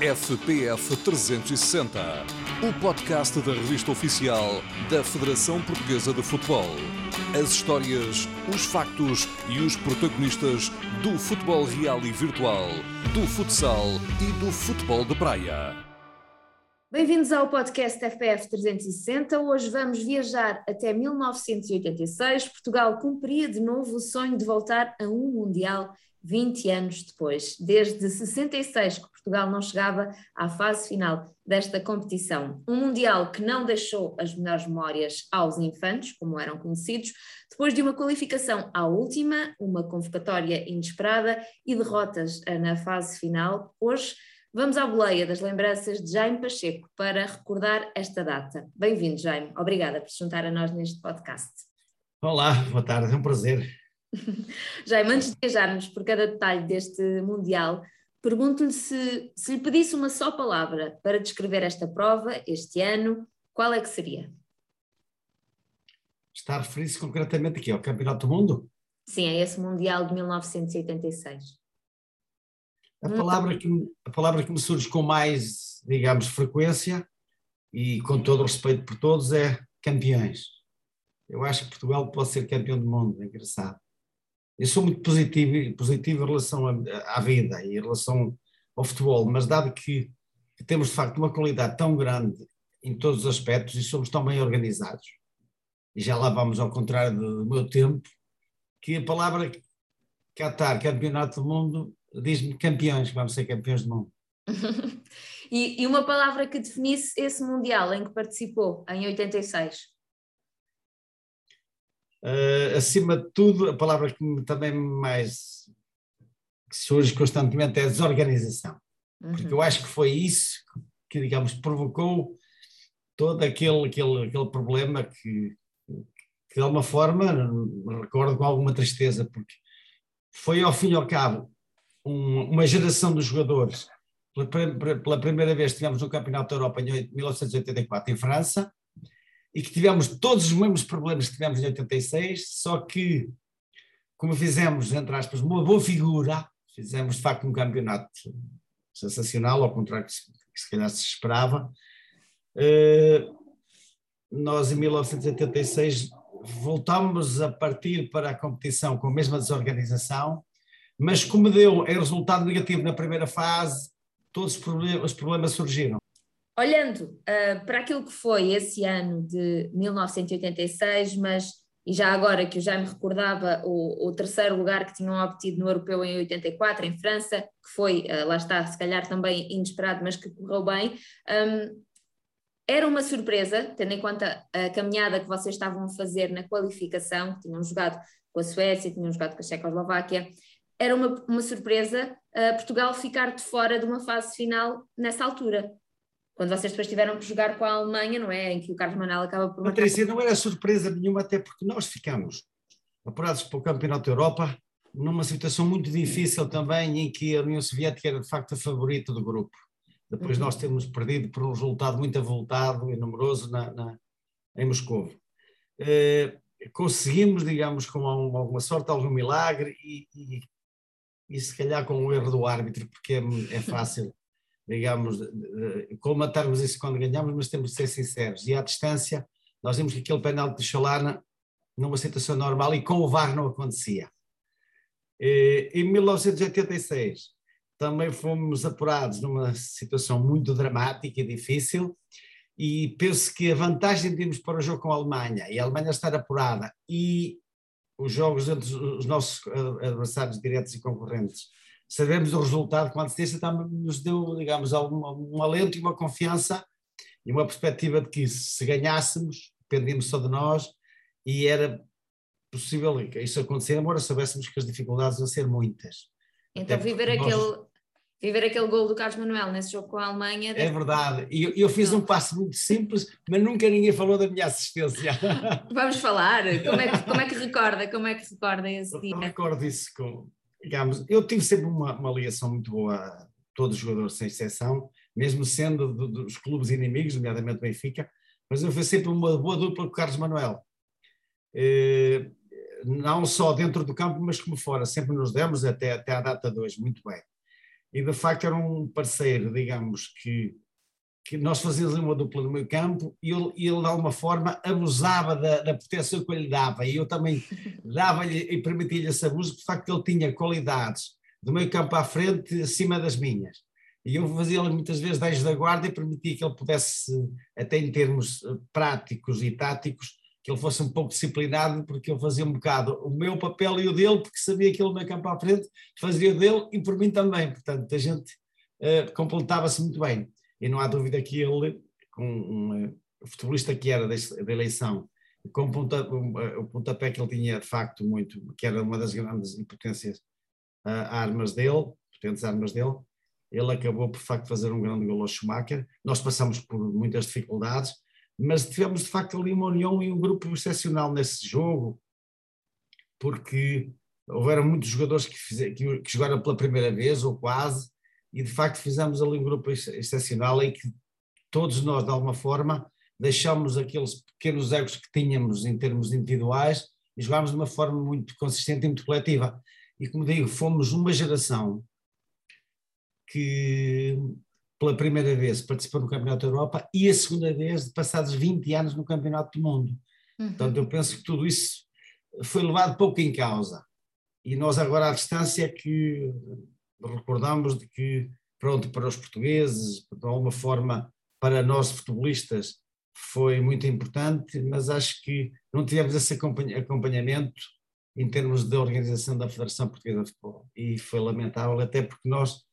FPF 360, o podcast da revista oficial da Federação Portuguesa de Futebol. As histórias, os factos e os protagonistas do futebol real e virtual, do futsal e do futebol de praia. Bem-vindos ao podcast FPF 360. Hoje vamos viajar até 1986. Portugal cumpria de novo o sonho de voltar a um Mundial 20 anos depois, desde 66 que Portugal não chegava à fase final desta competição. Um Mundial que não deixou as melhores memórias aos infantes, como eram conhecidos, depois de uma qualificação à última, uma convocatória inesperada e derrotas na fase final. Hoje vamos à boleia das lembranças de Jaime Pacheco para recordar esta data. Bem-vindo, Jaime. Obrigada por se juntar a nós neste podcast. Olá, boa tarde, é um prazer. Jaime, antes de viajarmos por cada detalhe deste Mundial, pergunto-lhe se, se lhe pedisse uma só palavra para descrever esta prova, este ano, qual é que seria? Está a referir-se concretamente aqui ao Campeonato do Mundo? Sim, é esse Mundial de 1986. A palavra, que, a palavra que me surge com mais, digamos, frequência e com todo o respeito por todos é campeões. Eu acho que Portugal pode ser campeão do mundo, é engraçado. Eu sou muito positivo, positivo em relação à, vida e em relação ao futebol, mas dado que, que, temos de facto uma qualidade tão grande em todos os aspectos e somos tão bem organizados, e já lá vamos ao contrário do meu tempo, que a palavra Qatar, campeonato do mundo, diz-me campeões, vamos ser campeões do mundo. e, e uma palavra que definisse esse Mundial em que participou, em 86? Uh, acima de tudo, a palavra que também mais que surge constantemente é desorganização. Uhum. Porque eu acho que foi isso que, digamos, provocou todo aquele, aquele, aquele problema que, que, de alguma forma, me recordo com alguma tristeza, porque foi ao fim e ao cabo um, uma geração de jogadores. Pela, pela primeira vez tivemos no Campeonato da Europa em 1984 em França, e que tivemos todos os mesmos problemas que tivemos em 86, só que, como fizemos, entre aspas, uma boa figura, fizemos de facto um campeonato sensacional, ao contrário que se, que se calhar se esperava. Uh, nós, em 1986, voltámos a partir para a competição com a mesma desorganização, mas como deu é resultado negativo na primeira fase, todos os problemas surgiram. Olhando uh, para aquilo que foi esse ano de 1986, mas e já agora que eu já me recordava o, o, terceiro lugar que tinham obtido no Europeu em 84, em França, que foi, uh, lá está, se calhar também inesperado, mas que correu bem, um, era uma surpresa, tendo em conta a caminhada que vocês estavam a fazer na qualificação, que tinham jogado com a Suécia, tinham jogado com a Checoslováquia, era uma, uma surpresa uh, Portugal ficar de fora de uma fase final nessa altura quando vocês depois tiveram que jogar com a Alemanha, não é? Em que o Carlos Manuel acaba por. Patrícia, não era surpresa nenhuma, até porque nós ficamos apurados para o Campeonato da Europa numa situação muito difícil também, em que a União Soviética era de facto a favorita do grupo. Depois uhum. nós temos perdido por um resultado muito avultado e numeroso na, na em Moscou. Eh, conseguimos, digamos, com alguma sorte, algum milagre e, e, e se calhar com o erro do árbitro, porque é, é fácil digamos, colmatarmos isso quando ganhamos, mas temos de ser sinceros. E à distância, nós vimos que aquele penalti de Chalana, numa situação normal, e com o VAR não acontecia. E, em 1986, também fomos apurados numa situação muito dramática e difícil, e penso que a vantagem de irmos para o jogo com a Alemanha, e a Alemanha estar apurada, e os jogos entre os nossos adversários diretos e concorrentes sabemos o resultado com antecedência, também nos deu, digamos, um, um alento e uma confiança e uma perspectiva de que se ganhássemos, dependíamos só de nós e era possível isso acontecer, embora soubéssemos que as dificuldades iam ser muitas. Então viver aquele, nós... viver aquele gol do Carlos Manuel nesse jogo com a Alemanha... É verdade, e eu, eu, fiz um passo muito simples, mas nunca ninguém falou da minha assistência. Vamos falar, como é que, como é que recorda, como é que recorda esse dia? Eu recordo isso com, digamos, eu tive sempre uma, uma ligação muito boa a todos os jogadores, sem exceção, mesmo sendo do, dos clubes inimigos, nomeadamente Benfica, mas eu fui sempre uma boa dupla com o Carlos Manuel. Eh, não só dentro do campo, mas como fora, sempre nos demos até, até à data de hoje, muito bem. e de facto era um parceiro, digamos, que, que nós fazíamos uma dupla no meio campo e ele, ele de alguma forma abusava da, da proteção que eu lhe dava e eu também dava-lhe e permitia-lhe esse abuso, porque de facto ele tinha qualidades do meio campo à frente acima das minhas. E eu fazia-lhe muitas vezes 10 da guarda e permitia que ele pudesse, até em termos eh, práticos e táticos, que ele fosse um pouco disciplinado, porque eu fazia um bocado o meu papel e o dele, porque sabia que ele no campo à frente fazia o dele e por mim também. Portanto, a gente uh, completava-se muito bem. E não há dúvida que ele, com um, futebolista que era da, eleição, com o, ponta, o, o pontapé que ele tinha de facto muito, que era uma das grandes potências uh, armas dele, potentes armas dele, ele acabou por facto fazer um grande gol ao Schumacher. Nós passamos por muitas dificuldades, mas tivemos de facto ali uma união e um grupo excepcional nesse jogo, porque houveram muitos jogadores que, fizeram, que, que jogaram pela primeira vez ou quase, e de facto fizemos ali um grupo excepcional em que todos nós, de alguma forma, deixámos aqueles pequenos egos que tínhamos em termos individuais e jogámos de uma forma muito consistente e muito coletiva. E como digo, fomos uma geração que pela primeira vez participou no Campeonato da Europa e a segunda vez de passados 20 anos no Campeonato do Mundo. Uhum. Portanto, eu penso que tudo isso foi levado pouco em causa. E nós agora à distância que recordamos de que, pronto, para os portugueses, de alguma forma, para nós futebolistas, foi muito importante, mas acho que não tivemos esse acompanhamento em termos de organização da Federação Portuguesa de Futebol. E foi lamentável, até porque nós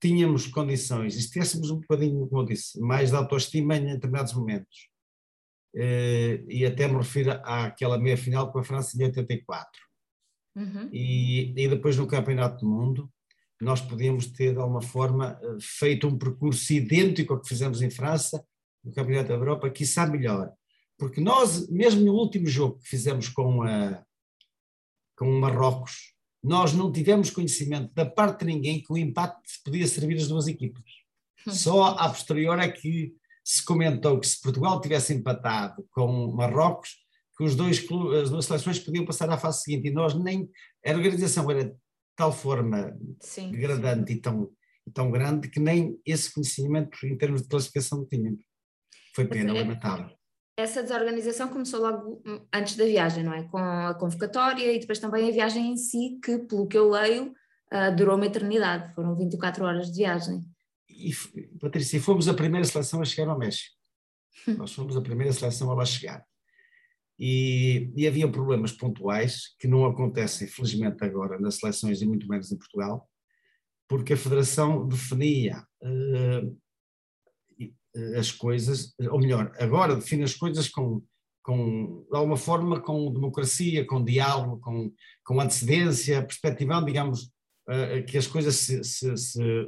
tínhamos condições, e se tivéssemos um bocadinho, como eu disse, mais de autoestima em determinados momentos, eh, e até me refiro àquela meia-final com a França em 84, uhum. e, e depois no Campeonato do Mundo, nós podíamos ter de alguma forma eh, feito um percurso idêntico ao que fizemos em França, no Campeonato da Europa, quiçá melhor, porque nós, mesmo no último jogo que fizemos com, a, com o Marrocos, nós não tivemos conhecimento da parte de ninguém que o empate podia servir as duas equipas. Hum. Só a posterior é que se comentou que se Portugal tivesse empatado com Marrocos, que os dois as duas seleções podiam passar à fase seguinte e nós nem a organização era tal forma sim, degradante sim. E, tão, e tão grande que nem esse conhecimento em termos de classificação tínhamos. Foi pena, é, lamentável essa desorganização começou logo antes da viagem, não é? Com a convocatória e depois também a viagem em si, que, pelo que eu leio, uh, durou uma eternidade, foram 24 horas de viagem. E, Patrícia, fomos a primeira seleção a chegar ao México. Nós fomos a primeira seleção a lá chegar. E, e, havia problemas pontuais que não acontecem, felizmente, agora nas seleções e muito menos em Portugal, porque a Federação definia uh, as coisas, ou melhor, agora define as coisas com, com de alguma forma, com democracia, com diálogo, com, com antecedência, perspectivando, digamos, uh, que as coisas se, se, se,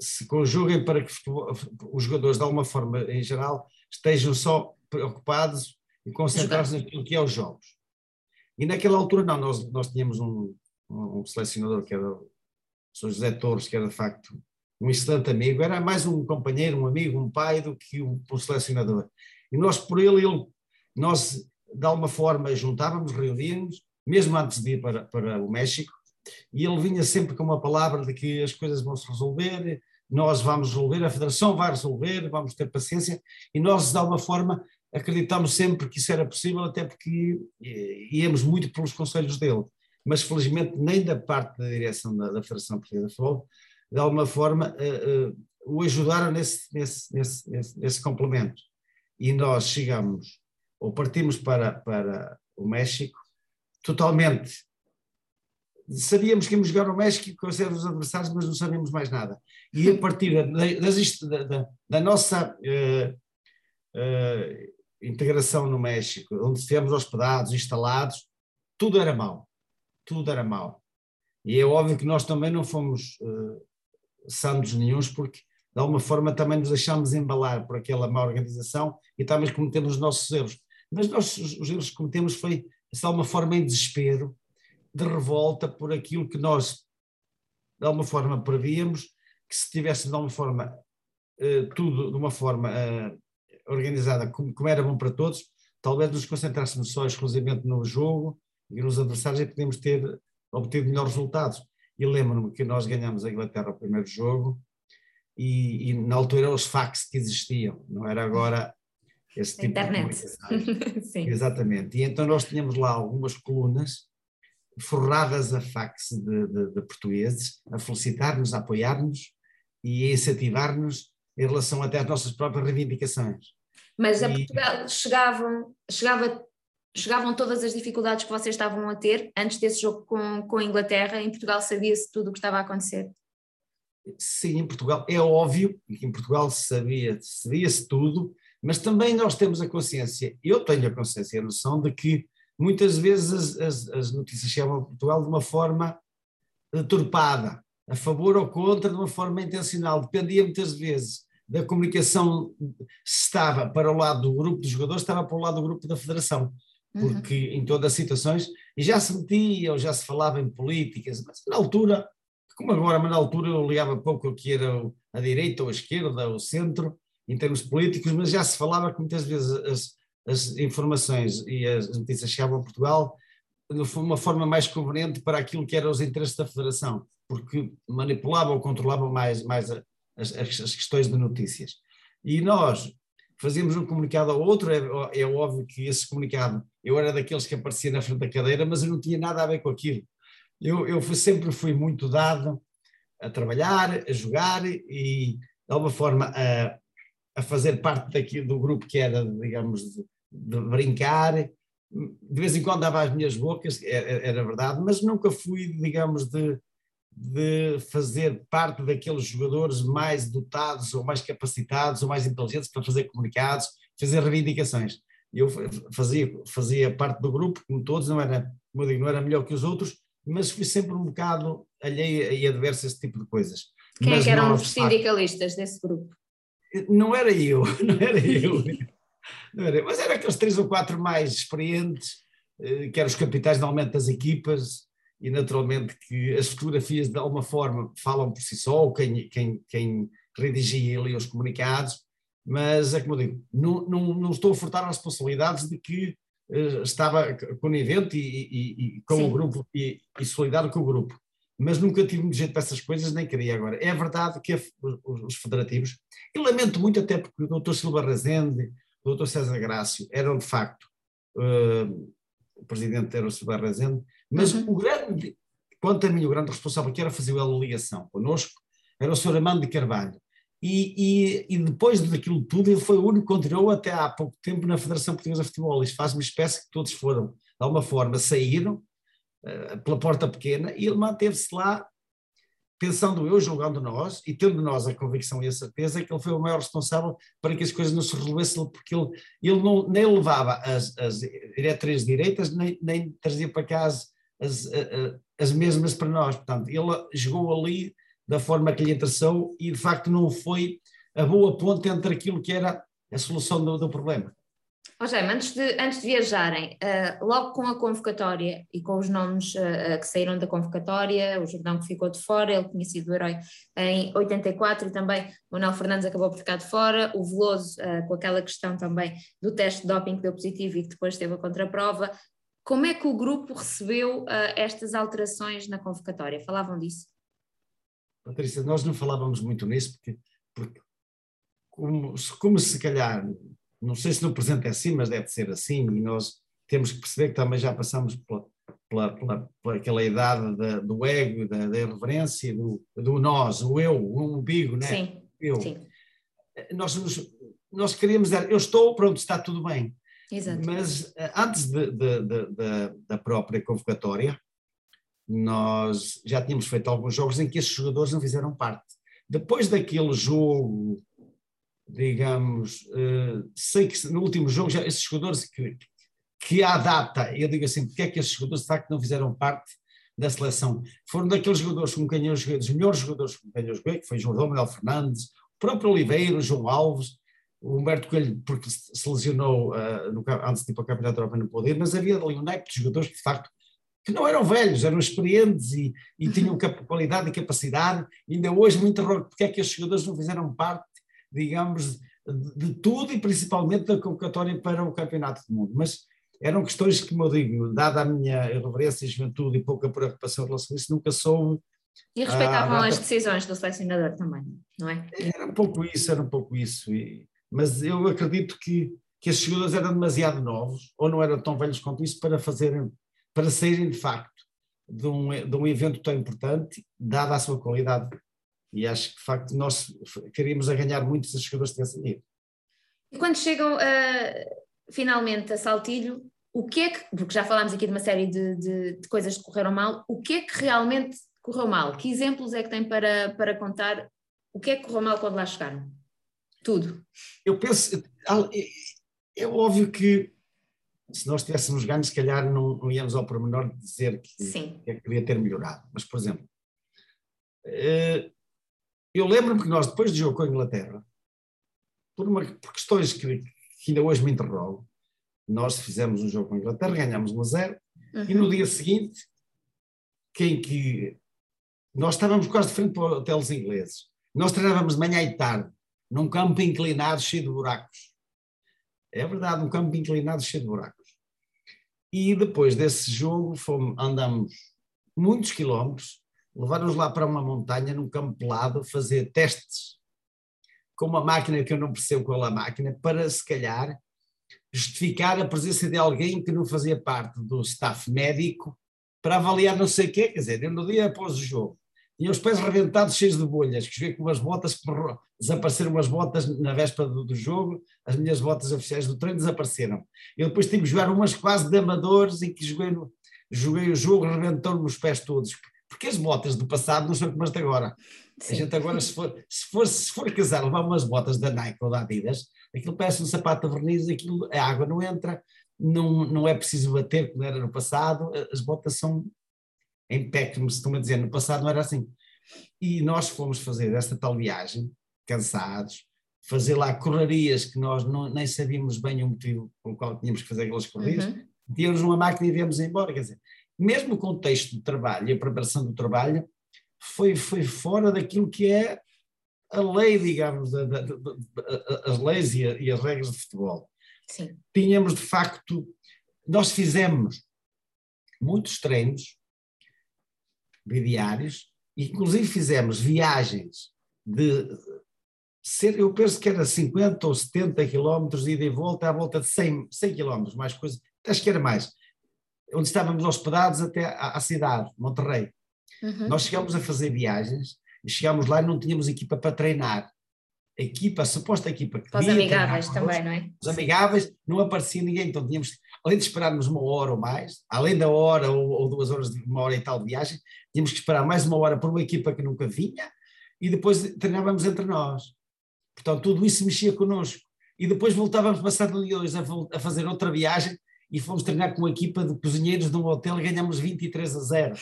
se, conjuguem para que os jogadores, de alguma forma, em geral, estejam só preocupados e concentrados naquilo que é os jogos. E naquela altura, não, nós, nós tínhamos um, um selecionador que era o Sr. José Torres, que era de facto um excelente amigo, era mais um companheiro, um amigo, um pai do que um, um selecionador. E nós, por ele, ele, nós de alguma forma juntávamos, reuníamos, mesmo antes de ir para, para o México, e ele vinha sempre com uma palavra de que as coisas vão se resolver, nós vamos resolver, a Federação vai resolver, vamos ter paciência, e nós, de alguma forma, acreditamos sempre que isso era possível, até porque eh, íamos muito pelos conselhos dele. Mas, felizmente, nem da parte da direção da, da Federação Portuguesa de Futebol de alguma forma, uh, uh, o ajudaram nesse, nesse, nesse, nesse, nesse, complemento. E nós chegamos, ou partimos para, para o México, totalmente. Sabíamos que íamos jogar o México com os adversários, mas não sabíamos mais nada. E a partir da, da, da nossa uh, integração no México, onde estivemos hospedados, instalados, tudo era mau. Tudo era mau. E é óbvio que nós também não fomos uh, santos nenhums, porque de alguma forma também nos deixámos embalar por aquela má organização e também cometemos os nossos erros. Mas nós, os erros que cometemos foi, de alguma forma, em desespero, de revolta por aquilo que nós, de alguma forma, prevíamos, que se tivesse de alguma forma uh, tudo de uma forma uh, organizada como, como, era bom para todos, talvez nos concentrássemos só exclusivamente no jogo e nos adversários e podíamos ter obtido melhores resultados. e lembro-me que nós ganhamos a Inglaterra o primeiro jogo e, e, na altura eram os fax que existiam, não era agora esse tipo Internet. de Sim. Exatamente. E então nós tínhamos lá algumas colunas forradas a fax de, de, de portugueses, a felicitar-nos, a apoiar-nos e a incentivar-nos em relação até às nossas próprias reivindicações. Mas a e... Portugal chegavam, chegava, chegavam todas as dificuldades que vocês estavam a ter antes desse jogo com, com a Inglaterra, em Portugal sabia-se tudo o que estava a acontecer? Sim, em Portugal é óbvio que em Portugal sabia, sabia-se tudo, mas também nós temos a consciência, eu tenho a consciência, a noção de que muitas vezes as, as, as notícias chegam a Portugal de uma forma deturpada, a favor ou contra, de uma forma intencional, dependia muitas vezes da comunicação, estava para o lado do grupo dos jogadores, estava para o lado do grupo da federação, uhum. porque uhum. em todas as situações, e já se metia, ou já se falava em políticas, mas na altura, como agora, mas na altura eu ligava pouco o que era a direita ou a esquerda, o centro, em termos políticos, mas já se falava que muitas vezes as, as informações e as notícias chegavam a Portugal de uma forma mais conveniente para aquilo que eram os interesses da Federação, porque manipulavam ou controlavam mais, mais as, as, as questões de notícias. E nós fazíamos um comunicado ao outro, é, é, óbvio que esse comunicado, eu era daqueles que aparecia na frente da cadeira, mas eu não tinha nada a ver com aquilo. Eu, eu fui, sempre fui muito dado a trabalhar, a jogar e, de alguma forma, a, a fazer parte daqui, do grupo que era, digamos, de, de brincar. De vez em quando dava as minhas bocas, era, é, era verdade, mas nunca fui, digamos, de, de fazer parte daqueles jogadores mais dotados ou mais capacitados ou mais inteligentes para fazer comunicados, fazer reivindicações. Eu fazia, fazia parte do grupo, como todos, não era, como eu digo, não era melhor que os outros, mas fui sempre um bocado alheio e adverso a esse tipo de coisas. Quem é que eram os sindicalistas desse grupo? Não era eu, não era eu. Não era, mas era aqueles três ou quatro mais experientes, eh, que eram os capitais normalmente das equipas, e naturalmente que as fotografias de alguma forma falam por si só, quem, quem, quem redigia ali os comunicados, mas é como eu digo, não, não, não estou a furtar as responsabilidades de que uh, estava conivente e, e, e com Sim. o grupo e, e solidário com o grupo mas nunca tive muito jeito para essas coisas, nem queria agora. É verdade que os federativos, e lamento muito até porque o doutor Silva Rezende, o doutor César Grácio eram de facto, uh, o presidente era o Silva Rezende, mas uhum. o grande, quanto a mim, o grande responsável que era fazer a ligação connosco, era o Sr. Amando de Carvalho. E, e, e, depois daquilo tudo, ele foi o único que continuou até há pouco tempo na Federação Portuguesa de Futebol. Isto faz-me espécie que todos foram, de alguma forma, saíram, eh, pela porta pequena e ele manteve-se lá, pensando eu, julgando nós, e tendo nós a convicção e a certeza que ele foi o maior responsável para que as coisas não se resolvessem, porque ele, ele não, nem levava as, as diretrizes direitas, nem, nem trazia para cá as, as, as mesmas para nós. Portanto, ele jogou ali da forma que lhe interessou e, de facto, não foi a boa ponte entre aquilo que era a solução do, do problema. Oh, Jaime, antes de, antes de viajarem, uh, logo com a convocatória e com os nomes uh, que saíram da convocatória, o Jordão que ficou de fora, ele tinha sido herói em 84 e também Manuel Fernandes acabou por ficar de fora, o Veloso uh, com aquela questão também do teste de doping que deu positivo e que depois teve a contraprova. Como é que o grupo recebeu estas alterações na convocatória? Falavam disso? Patrícia, nós não falávamos muito nisso porque, porque como, como se calhar não sei se no presente é assim, mas deve ser assim, e nós temos que perceber que também já passamos pela, pela, pela, pela aquela idade da, do ego, da, da irreverência, do, do nós, o eu, o umbigo, né? Sim, eu. Sim. Nós, nós queríamos dizer, eu estou, pronto, está tudo bem. Exato. Mas eh, antes de, de, de, da própria convocatória, nós já tínhamos feito alguns jogos em que esses jogadores não fizeram parte. Depois daquele jogo digamos, uh, sei que no último jogo já esses jogadores que, que à data, eu digo assim, porque é que esses jogadores de facto não fizeram parte da seleção? Foram daqueles jogadores com quem eu joguei, dos melhores jogadores com quem eu joguei, que foi João Manuel Fernandes, o próprio Oliveira, o João Alves, o Humberto Coelho, porque se lesionou uh, no, antes de ir para o Campeonato da Europa no poder, mas havia ali um naipe de jogadores de facto que não eram velhos, eram experientes e, e tinham qualidade e capacidade. Ainda hoje me interrogo porque é que esses jogadores não fizeram parte digamos, de tudo e principalmente da convocatória para o Campeonato do Mundo. Mas eram questões que, como eu digo, dada a minha irreverência e juventude e pouca preocupação em relação a isso, nunca soube E respeitavam ah, as decisões do selecionador também, não é? Era um pouco isso, era um pouco isso. E, mas eu acredito que, que esses jogadores eram demasiado novos, ou não eram tão velhos quanto isso, para fazerem, para saírem de facto de um, de um evento tão importante, dada a sua qualidade. E acho que, de facto, nós queríamos a ganhar muito se os jogadores tivessem ido. E quando chegam uh, finalmente a Saltilho, o que é que, porque já falámos aqui de uma série de, de, de, coisas que correram mal, o que é que realmente correu mal? Que exemplos é que tem para, para contar? O que é que correu mal quando lá chegaram? Tudo. Eu penso, é, é óbvio que se nós tivéssemos ganho, se calhar não, não íamos ao pormenor de dizer que, que é queria ter melhorado. Mas, por exemplo, eh, eu lembro-me que nós, depois do jogo com a Inglaterra, por, uma, por questões que, que, ainda hoje me interrogo, nós fizemos um jogo com a Inglaterra, ganhámos 1 a 0, uhum. e no uhum. dia seguinte, quem que. Nós estávamos quase de frente para hotéis ingleses. Nós treinávamos de manhã e tarde, num campo inclinado cheio de buracos. É verdade, um campo inclinado cheio de buracos. E depois desse jogo fomos, andamos muitos quilómetros, levaram-nos lá para uma montanha, num campo pelado, fazer testes com uma máquina que eu não percebo qual é a máquina, para se calhar justificar a presença de alguém que não fazia parte do staff médico para avaliar não sei o quê, quer dizer, no dia após o jogo tinha os pés rebentados cheios de bolhas, que cheguei com umas botas, desapareceram umas botas na véspera do, do, jogo, as minhas botas oficiais do treino desapareceram. Eu depois tive que jogar umas quase de amadores em que joguei, no, joguei o jogo, rebentou-me os pés todos, porque as botas do passado não são como as de agora. Sim. A gente agora, se for, se for, se for casar, levar umas botas da Nike ou da Adidas, aquilo parece um sapato de verniz, aquilo, a água não entra, não, não é preciso bater como era no passado, as botas são em pé, como se a dizer, no passado não era assim. E nós fomos fazer esta tal viagem, cansados, fazer lá correrias que nós não, nem sabíamos bem o motivo pelo qual tínhamos que fazer aquelas correrias, uhum. tínhamos uma máquina e viemos embora, quer dizer, mesmo o contexto do trabalho e a preparação do trabalho foi, foi fora daquilo que é a lei, digamos, da, da, da, as leis e, a, e, as regras de futebol. Sim. Tínhamos, de facto, nós fizemos muitos treinos bidiários, inclusive fizemos viagens de ser, eu penso que era 50 ou 70 quilómetros de ida e volta, à volta de 100, 100 quilómetros, mais coisa, acho que era mais, onde estávamos hospedados até à, à cidade, Monterrey. Uhum. Nós chegámos a fazer viagens e chegámos lá e não tínhamos equipa para treinar. A equipa, a suposta equipa que Para os amigáveis também, não é? Os amigáveis, não aparecia ninguém, então tínhamos, além de esperarmos uma hora ou mais, além da hora ou, ou duas horas, de uma hora e tal de viagem, tínhamos que esperar mais uma hora por uma equipa que nunca vinha e depois treinávamos entre nós. Portanto, tudo isso mexia connosco. E depois voltávamos passar no dia 2 a, a fazer outra viagem e fomos treinar com uma equipa de cozinheiros de um hotel e ganhamos 23 a 0.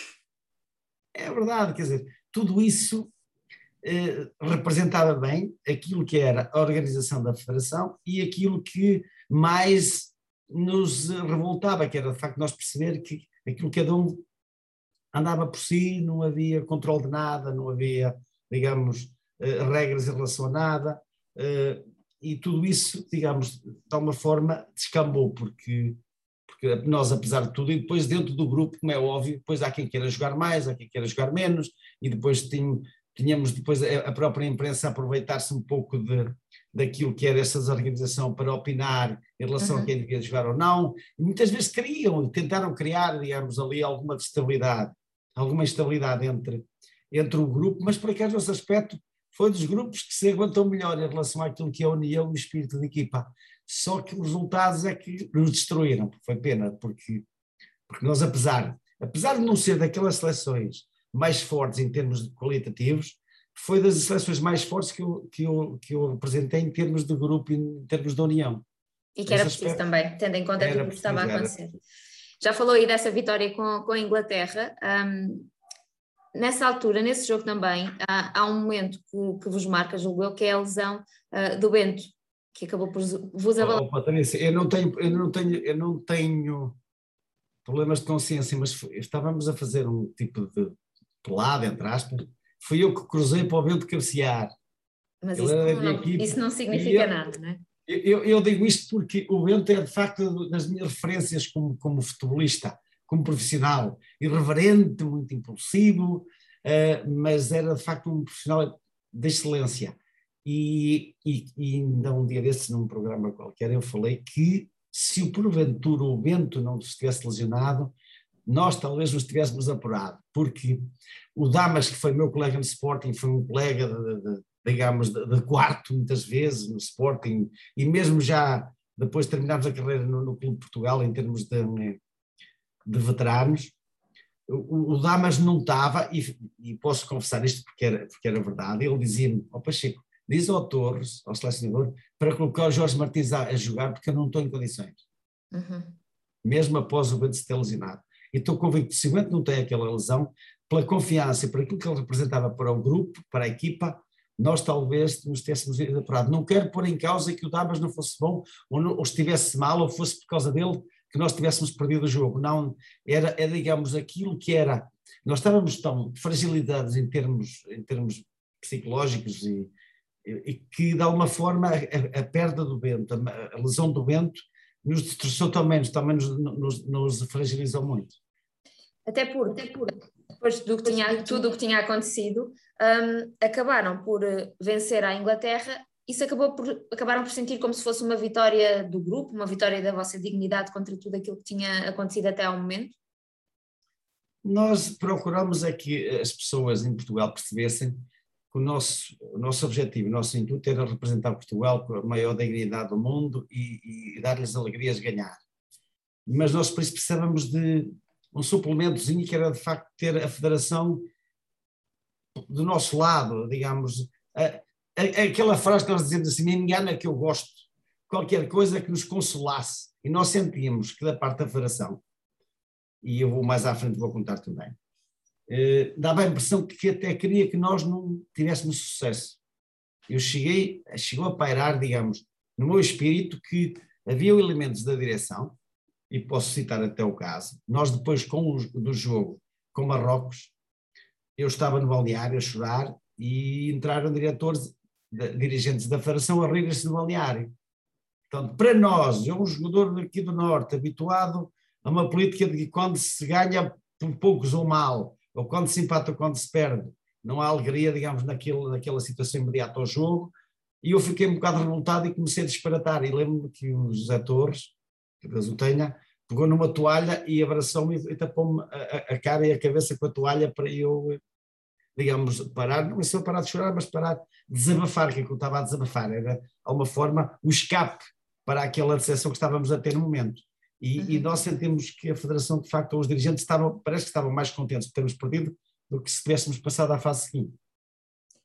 É verdade, quer dizer, tudo isso eh, representava bem aquilo que era a organização da federação e aquilo que mais nos revoltava, que era de facto nós perceber que aquilo cada um andava por si, não havia controle de nada, não havia, digamos, eh, regras em relação a nada, eh, e tudo isso, digamos, de alguma forma descambou, porque porque nós, apesar de tudo, e depois dentro do grupo, como é óbvio, depois há quem queira jogar mais, há quem queira jogar menos, e depois tínhamos depois a própria imprensa aproveitar-se um pouco de, daquilo que era essa desorganização para opinar em relação uhum. a quem devia jogar ou não, e muitas vezes queriam, tentaram criar, digamos, ali alguma estabilidade, alguma estabilidade entre, entre o grupo, mas por acaso esse aspecto foi dos grupos que se aguentou melhor em relação àquilo que é a união e o espírito de equipa. Só que os resultados é que nos destruíram, foi pena, porque, porque nós, apesar, apesar de não ser daquelas seleções mais fortes em termos qualitativos, foi das seleções mais fortes que eu, que eu, que eu representei em termos de grupo e em termos de união. E que era preciso também, tendo em conta tudo o que estava a acontecer. Já falou aí dessa vitória com, com a Inglaterra. Um, nessa altura, nesse jogo também, há, há um momento que, que, vos marca, julgo eu, que é a lesão uh, do Bento, que acabou por vos abalar. Oh, Patrícia, eu não tenho, eu não tenho, eu não tenho problemas de consciência, mas estávamos a fazer um tipo de pelado, entre aspas, fui eu que cruzei para o vento cabecear. Mas isso não, isso não, significa eu, nada, não é? Eu, eu, digo isto porque o Bento é de facto das minhas referências como, como futebolista, como profissional, irreverente, muito impulsivo, uh, mas era de facto um profissional de excelência. E, e, e ainda um dia desses, num programa qualquer, eu falei que se o porventura o Bento não estivesse lesionado, nós talvez nos tivéssemos apurado, porque o Damas, que foi meu colega no Sporting, foi um colega, de, de, digamos, de, de, quarto muitas vezes no Sporting, e mesmo já depois terminámos a carreira no, no Clube Portugal em termos de, de veteranos, o, o, Damas não estava, e, e, posso confessar isto porque era, porque era verdade, ele dizia-me, ó oh, Pacheco, diz ao Torres, ao selecionador, para colocar o Jorge Martins a, a jogar porque eu não estou em condições. Uhum. Mesmo após o Bento se ter lesionado. Estou convicto se o não tem aquela lesão, pela confiança e por aquilo que ele representava para o grupo, para a equipa, nós talvez nos tivéssemos apurado. Não quero pôr em causa que o Damas não fosse bom, ou, não, ou estivesse mal, ou fosse por causa dele que nós tivéssemos perdido o jogo. Não, era, era digamos, aquilo que era. Nós estávamos tão fragilizados em termos, em termos psicológicos e, e que, de alguma forma, a, a perda do vento, a, a, lesão do vento, nos destroçou também, também nos, nos, nos fragilizou muito. Até porque, até porque depois do que tinha, tudo o que tinha acontecido, um, acabaram por eh, vencer a Inglaterra. Isso acabou por, acabaram por sentir como se fosse uma vitória do grupo, uma vitória da vossa dignidade contra tudo aquilo que tinha acontecido até ao momento? Nós procuramos é que as pessoas em Portugal percebessem o nosso, o nosso objetivo, o nosso intuito era representar Portugal com a maior dignidade do mundo e, e dar-lhes alegrias ganhar. Mas nós precisávamos de um suplementozinho que era de facto ter a federação do nosso lado, digamos, a, a, aquela frase que nós dizemos assim, me engana que eu gosto, qualquer coisa que nos consolasse, e nós sentíamos que da parte da federação, e eu vou mais à frente vou contar também, eh, dava a impressão que até queria que nós não tivéssemos sucesso. Eu cheguei, chegou a pairar, digamos, no meu espírito que havia elementos da direção e posso citar até o caso, nós depois com o, do jogo com Marrocos, eu estava no balneário a chorar e entraram diretores, dirigentes da federação a rir-se no balneário. Portanto, para nós, eu um jogador aqui do Norte, habituado a uma política de que quando se ganha por poucos ou mal, ou quando se empata ou quando se perde, não há alegria, digamos, naquele, naquela situação imediata ao jogo, e eu fiquei um bocado revoltado e comecei a disparatar, e lembro-me que o José Torres, que Deus o tenha, pegou numa toalha e abraçou-me e tapou-me a, a, cara e a cabeça com a toalha para eu, digamos, parar, não é só parar de chorar, mas parar de desabafar, que é que eu estava a desabafar, era uma forma, o escape para aquela decepção que estávamos a ter no momento. E, uhum. e, nós sentimos que a Federação, de facto, os dirigentes estavam, parece que estavam mais contentes por termos perdido do que se tivéssemos passado à fase seguinte.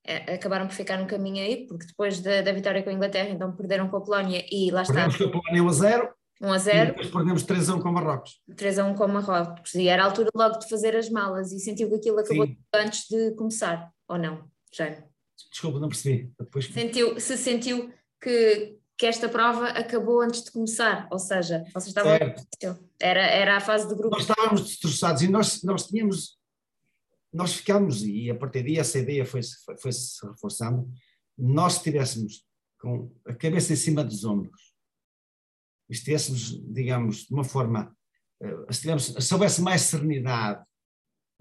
É, acabaram por ficar no caminho aí, porque depois da, da vitória com a Inglaterra, então perderam com a Polónia e lá está. Perdemos com a Polónia 1 a 0 1 a 0. E depois perdemos 3 a 1 com Marrocos. 3 a 1 com Marrocos. E era a altura logo de fazer as malas e sentiu que aquilo acabou Sim. antes de começar, ou não, Jane? Desculpa, não percebi. Depois... Sentiu, se sentiu que, que esta prova acabou antes de começar, ou seja, vocês estavam. Era, era a fase do grupo. Nós estávamos destroçados e nós, nós tínhamos. Nós ficámos, e a partir daí essa ideia foi-se foi, foi -se reforçando. Nós estivéssemos com a cabeça em cima dos ombros estivéssemos, digamos, de uma forma, eh, se, se houvesse mais serenidade,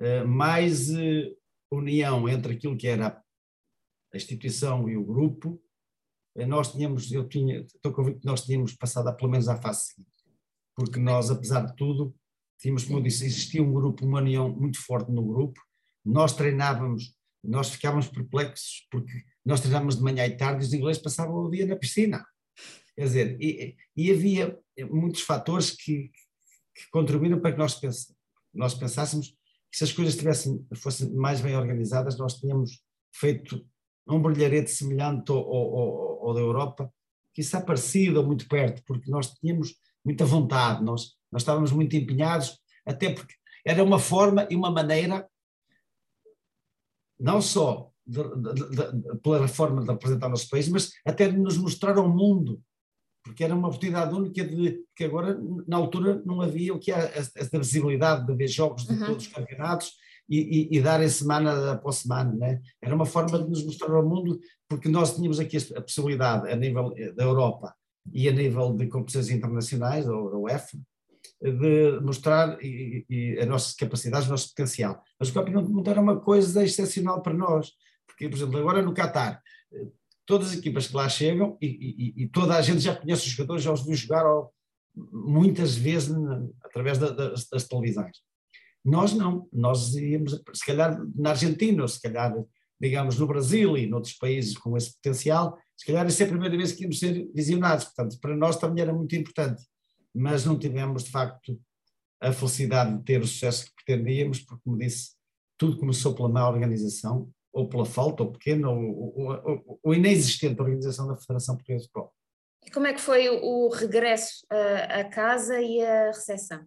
eh, mais eh, união entre aquilo que era a instituição e o grupo, nós tínhamos, eu tinha, estou convicto que nós tínhamos passado a, pelo menos à fase seguinte, porque nós, apesar de tudo, tínhamos, como eu disse, existia um grupo, uma união muito forte no grupo, nós treinávamos, nós ficávamos perplexos, porque nós treinávamos de manhã e tarde e os ingleses passavam o dia na piscina. Quer dizer, e, e havia muitos fatores que, que, contribuíram para que nós, nós pensássemos que se as coisas tivessem, fossem mais bem organizadas, nós tínhamos feito um brilharete semelhante ao, ao, ao da Europa, que isso é parecido ou muito perto, porque nós tínhamos muita vontade, nós, nós estávamos muito empenhados, até porque era uma forma e uma maneira, não só de, de, de, pela forma de representar o nosso país, mas até de nos mostrar ao mundo porque era uma oportunidade única de que agora, na altura, não havia o que é essa visibilidade de ver jogos de uhum. todos os campeonatos e, e, e darem semana após semana, né? Era uma forma de nos mostrar ao mundo, porque nós tínhamos aqui a possibilidade, a nível eh, da Europa e a nível de competições internacionais, da UEFA, de mostrar e, e as nossas capacidades, o nosso potencial. Mas o campeonato do mundo era uma coisa excepcional para nós, porque, por exemplo, agora no Qatar, todas as equipas que lá chegam e, e, e toda a gente já conhece os jogadores, já os viu jogar muitas vezes através da, das, das, televisões. Nós não, nós íamos, se calhar na Argentina, ou se calhar, digamos, no Brasil e noutros países com esse potencial, se calhar essa é a primeira vez que íamos ser visionados, portanto, para nós também era muito importante, mas não tivemos, de facto, a felicidade de ter o sucesso que pretendíamos, porque, como disse, tudo começou pela má organização, ou pela falta, ou pequena, ou, ou, ou, ou inexistente organização da Federação Portuguesa de Futebol. E como é que foi o, regresso a, a, casa e a recepção?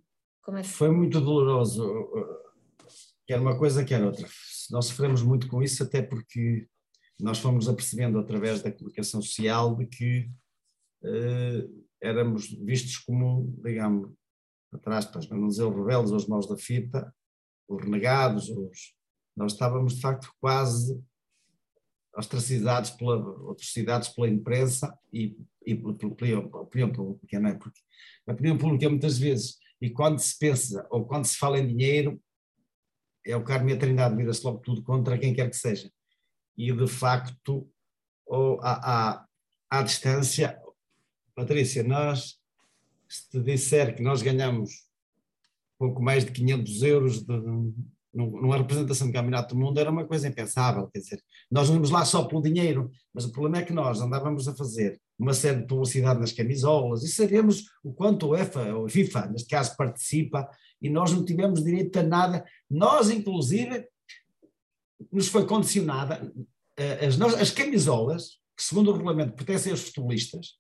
É. Foi muito doloroso, quer uma coisa, quer outra. Nós sofremos muito com isso, até porque nós fomos apercebendo através da comunicação social de que uh, éramos vistos como, digamos, atrás, para não dizer os rebeldes, os maus da fita, os renegados, os... nós estávamos de facto quase ostracizados pela, ostracizados pela imprensa e, e pela opinião pública, não é? Porque a opinião pública muitas vezes, e quando se pensa ou quando se fala em dinheiro, é o Carme e a Trindade, vira-se logo tudo contra quem quer que seja. E de facto, ou à, à, à distância, Patrícia, nós, se te disser que nós ganhamos pouco mais de 500 euros de, numa representação do Campeonato do Mundo era uma coisa impensável, quer dizer, nós íamos lá só pelo dinheiro, mas o problema é que nós andávamos a fazer uma série de publicidade nas camisolas e sabemos o quanto o EFA, ou FIFA, neste caso, participa e nós não tivemos direito a nada, nós inclusive nos foi condicionada eh, as, as camisolas, que segundo o regulamento pertencem aos futebolistas,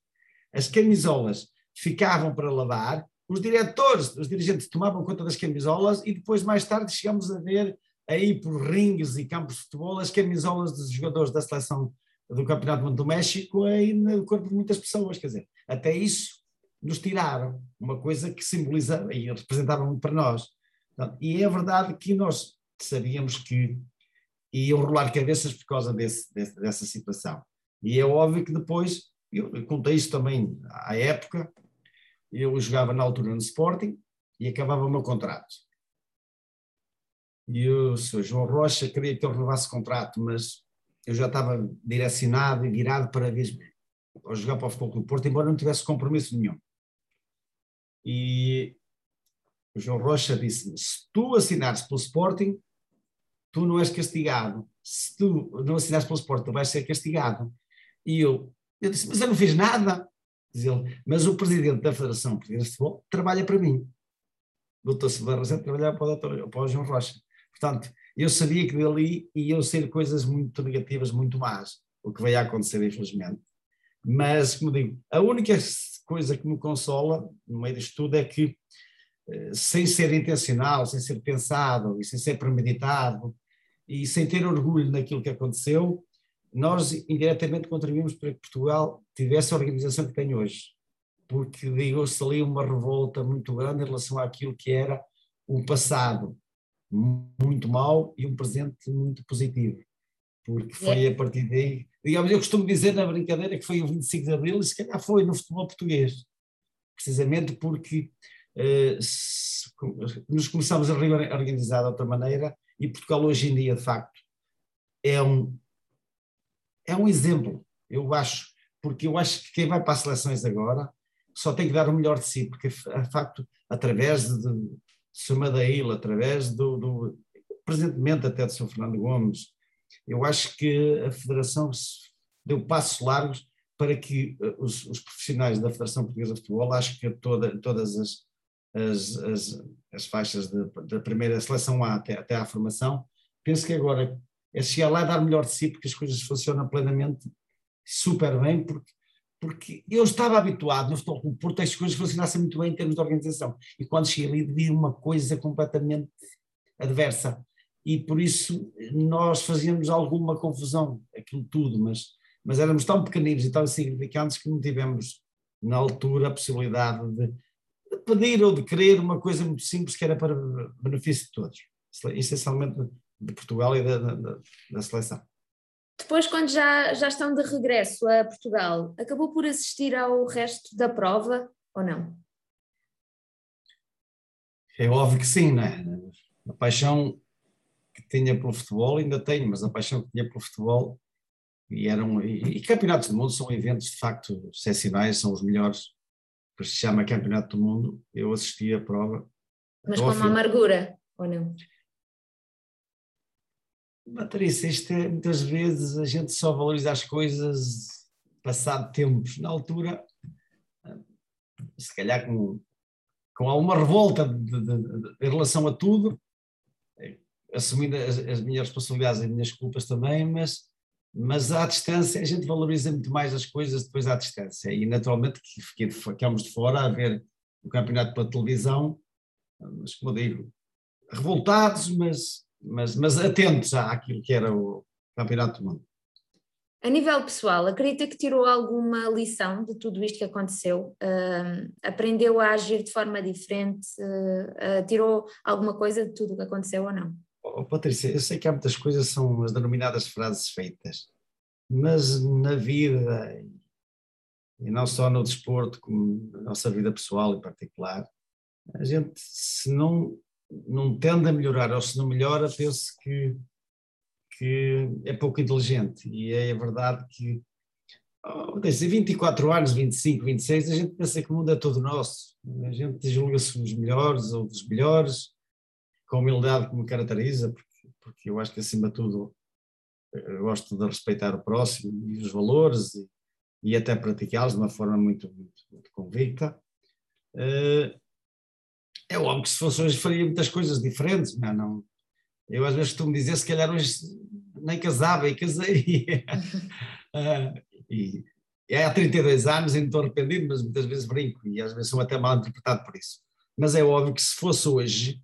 as camisolas ficavam para lavar os diretores, os dirigentes tomavam conta das camisolas e depois, mais tarde, chegamos a ver aí por ringues e campos de futebol as camisolas dos jogadores da seleção do Campeonato do México aí no corpo de muitas pessoas, quer dizer, até isso nos tiraram, uma coisa que simboliza e representava muito para nós. E é verdade que nós sabíamos que iam rolar cabeças por causa desse, desse, dessa situação. E é óbvio que depois, eu contei isso também à época, eu jogava na altura no Sporting e acabava o meu contrato. E o Sr. João Rocha queria que eu renovasse o contrato, mas eu já estava direcionado e virado para vez a jogar para o Futebol Clube Porto, embora não tivesse compromisso nenhum. E o João Rocha disse-me: se tu assinares pelo Sporting, tu não és castigado. Se tu não assinares pelo Sporting, tu vais ser castigado. E eu, eu disse: mas eu não fiz nada diz ele, mas o presidente da Federação Portuguesa de Futebol trabalha para mim. Dr. Silva Rosete trabalhava para o, doutor, para o João Rocha. Portanto, eu sabia que dali iam ser coisas muito negativas, muito más, o que veio a acontecer, infelizmente. Mas, como digo, a única coisa que me consola no meio disto tudo é que, eh, sem ser intencional, sem ser pensado e sem ser premeditado, e sem ter orgulho naquilo que aconteceu, nós indiretamente contribuímos para que Portugal tivesse a organização que tem hoje, porque digou-se ali uma revolta muito grande em relação àquilo que era um passado muito mau e um presente muito positivo, porque foi a partir daí, digamos, eu costumo dizer na brincadeira que foi o 25 de Abril e se calhar foi no futebol português, precisamente porque eh, nos começamos a reorganizar de outra maneira e Portugal hoje em dia, de facto, é um, é um exemplo, eu acho, porque eu acho que quem vai para as seleções agora só tem que dar o melhor de si, porque de facto, através de, de Sr. Ilha, através do, do, presentemente até de Sr. Fernando Gomes, eu acho que a Federação deu passos largos para que eh, os, os profissionais da Federação Portuguesa de Futebol, acho que toda, todas as, as, as, as faixas da primeira seleção A até, até à formação, penso que agora é chegar lá e dar melhor de si, porque as coisas funcionam plenamente, super bem, porque, porque eu estava habituado no Futebol Clube Porto as coisas funcionassem muito bem em termos de organização, e quando cheguei ali vi uma coisa completamente adversa, e por isso nós fazíamos alguma confusão, aquilo tudo, mas, mas éramos tão pequeninos e tão insignificantes que não tivemos na altura a possibilidade de, de pedir ou de querer uma coisa muito simples que era para benefício de todos, essencialmente de Portugal e da, da, da seleção. Depois, quando já, já estão de regresso a Portugal, acabou por assistir ao resto da prova ou não? É óbvio que sim, não é? A paixão que tinha pelo futebol, ainda tenho, mas a paixão que tinha pelo futebol e eram e, e campeonatos do mundo são eventos de facto excepcionais, são os melhores, isso se chama Campeonato do Mundo. Eu assisti a prova. Mas com uma amargura, ou não? Patrícia, isto é, muitas vezes a gente só valoriza as coisas passado tempos. Na altura, se calhar com, com alguma revolta de, de, de, em relação a tudo, assumindo as, as minhas responsabilidades e as minhas culpas também, mas, mas à distância a gente valoriza muito mais as coisas depois à distância. E naturalmente que ficamos de fora a ver o campeonato pela televisão, mas como digo, revoltados, mas, mas, mas atentos àquilo que era o campeonato do mundo. A nível pessoal, acredita que tirou alguma lição de tudo isto que aconteceu? Uh, aprendeu a agir de forma diferente? Uh, uh, tirou alguma coisa de tudo o que aconteceu ou não? Oh, Patrícia, eu sei que há muitas coisas são as denominadas frases feitas, mas na vida, e não só no desporto, como na nossa vida pessoal em particular, a gente, se não, não tende a melhorar ou se não melhora, penso que que é pouco inteligente e é verdade que oh, 24 anos, 25, 26, a gente pensa que o mundo é todo nosso, a gente julga-se os melhores ou dos melhores, com a humildade que me caracteriza, porque, porque eu acho que acima de tudo gosto de respeitar o próximo e os valores e, e até praticá-los de uma forma muito, muito, muito convicta. Eh, é óbvio que se fosse hoje faria muitas coisas diferentes, não, não eu às vezes costumo dizer, se calhar hoje nem casava e casei. uh, e, e há 32 anos e não estou arrependido, mas muitas vezes brinco e às vezes sou até mal interpretado por isso. Mas é óbvio que se fosse hoje,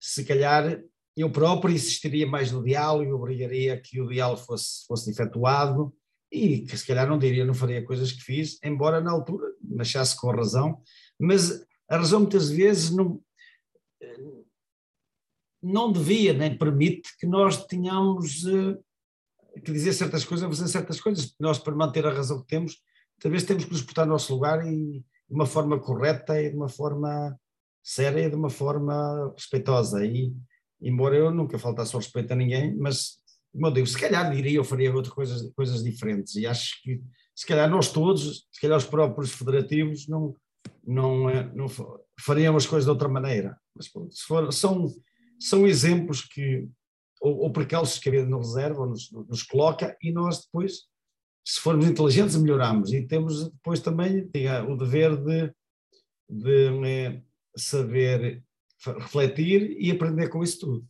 se calhar eu próprio insistiria mais no diálogo e obrigaria que o diálogo fosse, fosse efetuado e que se calhar não diria, não faria coisas que fiz, embora na altura me achasse com razão, mas a razão muitas vezes não, não devia nem permite que nós tenhamos uh, que dizer certas coisas, fazer certas coisas. Nós, para manter a razão que temos, talvez temos que nos botar no nosso lugar e de uma forma correta e de uma forma séria e de uma forma respeitosa. E, embora eu nunca faltasse ao respeito a ninguém, mas, como eu digo, se calhar diria ou faria outras coisas, coisas diferentes. E acho que, se calhar, nós todos, se calhar os próprios federativos, não, não, eh, não fariam as coisas de outra maneira. Mas, se for, são são exemplos que, ou, ou percalços que a vida nos reserva, nos, nos coloca, e nós depois, se formos inteligentes, melhoramos. E temos depois também diga, o dever de, de é, saber refletir e aprender com isso tudo.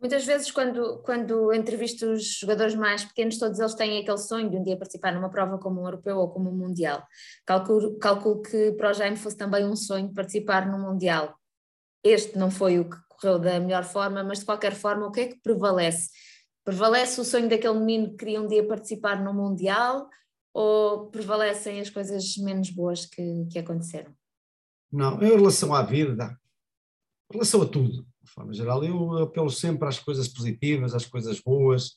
Muitas vezes, quando, quando entrevisto os jogadores mais pequenos, todos eles têm aquele sonho de um dia participar numa prova como um europeu ou como um mundial. Calculo, calculo que para o Jaime fosse também um sonho participar no mundial. Este não foi o que correu da melhor forma, mas de qualquer forma, o que é que prevalece? Prevalece o sonho daquele menino que queria um dia participar no Mundial ou prevalecem as coisas menos boas que, que aconteceram? Não, em relação à vida, em relação a tudo, de forma geral, eu apelo sempre às coisas positivas, às coisas boas,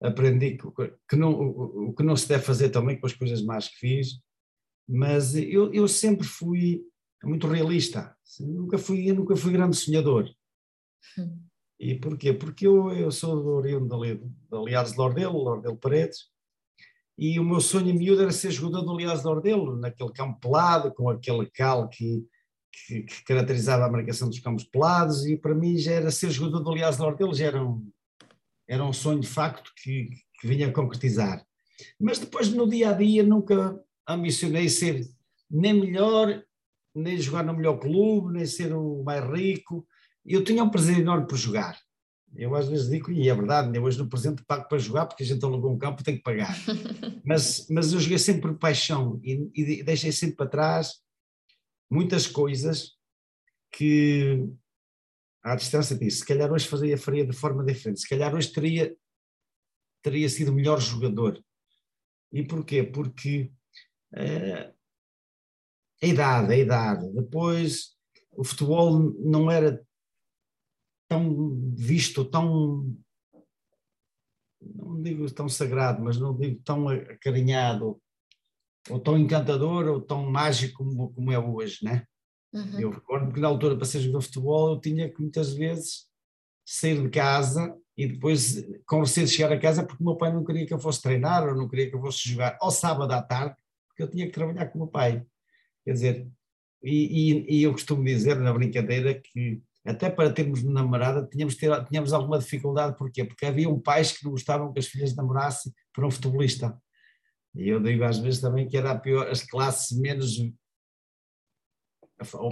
aprendi que, que não, o que não se deve fazer também com as coisas más que fiz, mas eu, eu sempre fui muito realista, nunca fui, eu nunca fui grande sonhador. E porquê? Porque eu, eu sou do oriundo de Aliados de Lordelo, Lordelo Paredes, e o meu sonho miúdo era ser jogador do Aliados de Lordelo, naquele campo pelado, com aquele cal que, que, que, caracterizava a marcação dos campos pelados, e para mim já era ser jogador do Aliados de Lordelo, já era um, era um sonho de facto que, que vinha a concretizar. Mas depois no dia a dia nunca ambicionei ser nem melhor, nem jogar no melhor clube, nem ser o mais rico, eu tinha um prazer enorme por jogar. Eu às vezes digo, e é verdade, eu hoje no presente pago para jogar porque a gente alugou um campo e tem que pagar. mas, mas eu joguei sempre por paixão e, e deixei sempre para trás muitas coisas que à distância disse, se calhar hoje faria, faria de forma diferente, se calhar hoje teria, teria sido melhor jogador. E porquê? Porque uh, a idade, a idade, depois o futebol não era tão visto, tão não digo tão sagrado, mas não digo tão acarinhado, ou tão encantador, ou tão mágico como, como é hoje, né? Uhum. Eu recordo que na altura, para ser jogador de futebol, eu tinha que muitas vezes sair de casa e depois com receio de chegar a casa porque o meu pai não queria que eu fosse treinar ou não queria que eu fosse jogar ao sábado à tarde, porque eu tinha que trabalhar com o meu pai. Quer dizer, e, e, e eu costumo dizer na brincadeira que até para termos namorada tínhamos, ter, tínhamos alguma dificuldade, porquê? Porque havia um pais que não gostavam que as filhas namorassem por um futebolista. E eu digo às vezes também que era a pior, as classes menos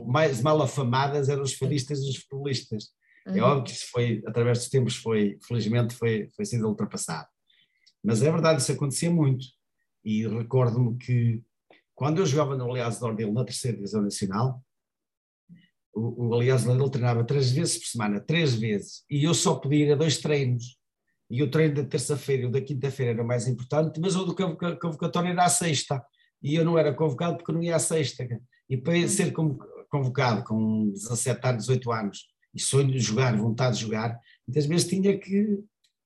mais mal afamadas eram os fadistas e os futebolistas. É uhum. É óbvio que isso foi, através dos tempos, foi, felizmente foi, foi sendo ultrapassado. Mas é verdade, isso acontecia muito. E recordo-me que quando eu jogava no Aliás de Ordem na terceira divisão nacional, o, o Aliás de Ordem treinava três vezes por semana, três vezes, e eu só podia ir a dois treinos. E o treino da terça-feira e o da quinta-feira era mais importante, mas o do convocatório era à sexta. E eu não era convocado porque não ia à sexta. E para ser convocado com 17 anos, 18 anos, e sonho de jogar, vontade de jogar, muitas vezes tinha que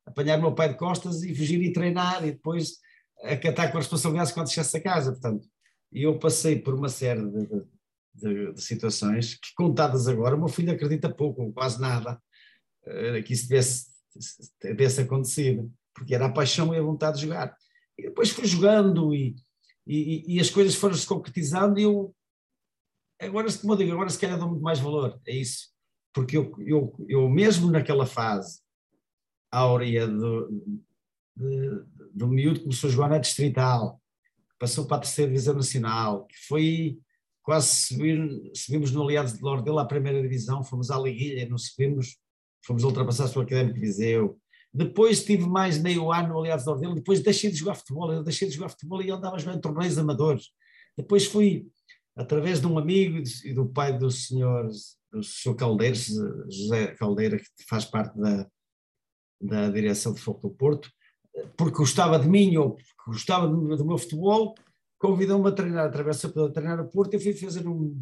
apanhar o meu pai de costas e fugir e treinar e depois acatar com a responsabilidade quando chegasse a casa. Portanto, eu passei por uma série de, de, de, situações que, contadas agora, o meu filho acredita pouco, quase nada, eh, que isso tivesse, tivesse acontecido, porque era a paixão e a vontade de jogar. E depois fui jogando e, e, e as coisas foram se concretizando e eu agora, como eu digo, agora se calhar dou muito mais valor a isso, porque eu, eu, eu mesmo naquela fase áurea do, de, do miúdo começou a jogar na distrital, passou para a terceira divisão nacional, que foi quase subir, subimos no Aliados de Lordela à primeira divisão, fomos à Liguilha, não subimos, fomos ultrapassados pelo Académico de Viseu. Depois tive mais meio ano no Aliados de Lordela, depois deixei de jogar futebol, eu deixei de jogar futebol e andava a jogar em torneios amadores. Depois fui através de um amigo e do pai do senhor, do senhor Caldeiros, José Caldeira, que faz parte da, da direção de Foco do Porto, porque gostava de mim ou porque gostava do, meu futebol, convidou-me a treinar, através de treinar o Porto, eu fui fazer um,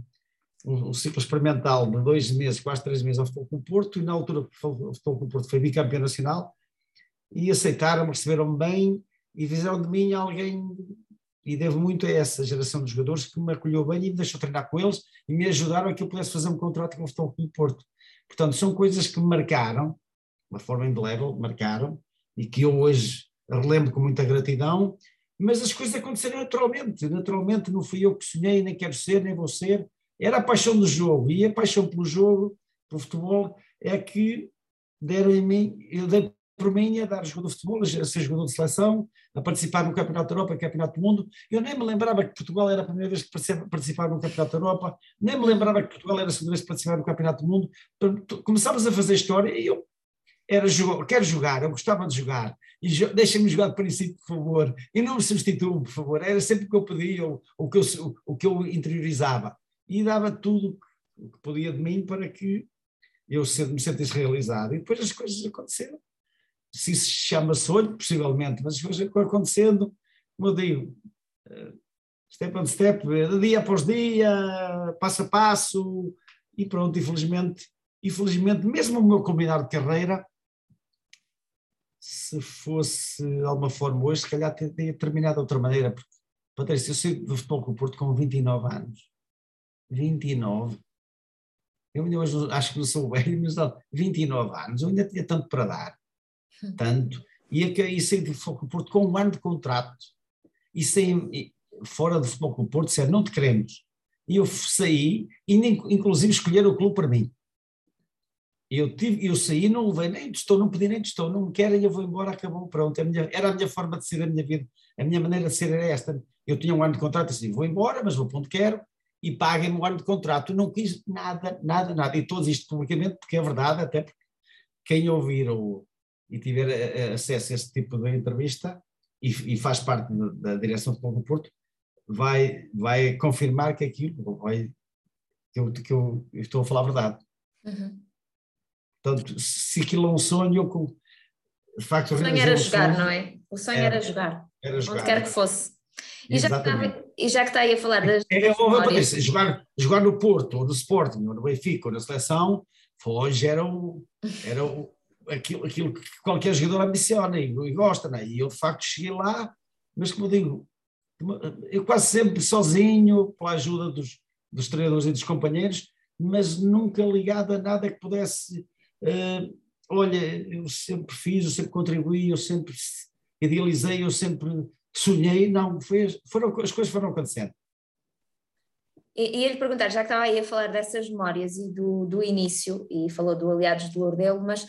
um, ciclo experimental de dois meses, quase três meses ao Futebol o Porto, e na altura o Futebol o Porto foi bicampeão nacional, e aceitaram-me, receberam-me bem, e fizeram de mim alguém e devo muito a essa geração de jogadores que me acolheu bem e me deixou treinar com eles e me ajudaram a que eu pudesse fazer um contrato com o Futebol Clube Porto. Portanto, são coisas que me marcaram, uma forma indelével, marcaram, e que eu hoje relembro com muita gratidão, mas as coisas aconteceram naturalmente, naturalmente não fui eu que sonhei, nem quero ser, nem vou ser, era a paixão do jogo, e a paixão pelo jogo, pelo futebol, é que deram em mim, eu dei por mim a dar jogador de futebol, a ser jogador de seleção, a participar no Campeonato da Europa, Campeonato do Mundo. Eu nem me lembrava que Portugal era a primeira vez que participava no Campeonato da Europa, nem me lembrava que Portugal era a segunda vez que participava no Campeonato do Mundo. Começámos a fazer história e eu era jogar, quero jogar, eu gostava de jogar, e deixem-me jogar de princípio, por favor, e não me substituam, por favor. Era sempre o que eu pedia, ou, que eu, o, o que eu interiorizava. E dava tudo o que podia de mim para que eu me sentisse realizado. E depois as coisas aconteceram se isso chama sonho, possivelmente, mas as coisas vão acontecendo, como eu digo, eh, step on step, dia após dia, passo a passo, e pronto, infelizmente, infelizmente, mesmo o meu combinar de carreira, se fosse de alguma forma hoje, se calhar teria terminado de outra maneira, porque, Patrícia, eu sei do futebol com o Porto com 29 anos. 29. Eu ainda hoje acho que não sou velho, mas não, 29 anos, eu ainda tinha tanto para dar tanto, e, a, e saí do Futebol Porto com um ano de contrato, e saí fora do Futebol Clube Porto, disseram, não te queremos. E eu saí, e nem, inclusive escolheram o clube para mim. Eu, tive, eu saí, não levei nem estou, não pedi nem estou, não me querem, eu vou embora, acabou, pronto. A minha, era a minha forma de ser a minha vida, a minha maneira de ser era esta. Eu tinha um ano de contrato, assim, vou embora, mas vou para onde quero, e paguem-me um ano de contrato. Não quis nada, nada, nada. E todos isto publicamente, porque é verdade, até porque quem ouvir ou, e tiver eh, eh, acesso a esse tipo de entrevista e, e faz parte da direção do Futebol do Porto, vai, vai confirmar que aquilo vai, que, eu, que eu, eu estou a falar a verdade. Uhum. Portanto, se aquilo é um sonho, eu de facto, o sonho era jogar, sonho, não é? O sonho era, era jogar, era jogar, onde quer que fosse. E já, está, e já, que está aí a falar das. É, das é, jogar, jogar no Porto, ou no Sporting, ou no Benfica, ou na seleção, hoje era o, era o, aquilo, aquilo que qualquer jogador ambiciona e, e gosta, né? e eu de facto cheguei lá, mas como eu digo, eu quase sempre sozinho, pela ajuda dos, dos treinadores e dos companheiros, mas nunca ligado a nada que pudesse. Uh, olha, eu sempre fiz, eu sempre contribuí, eu sempre idealizei, eu sempre sonhei. Não, foi, foram, as coisas foram acontecendo. E lhe perguntar, já que estava aí a falar dessas memórias e do, do início, e falou do Aliados do Ordelo, mas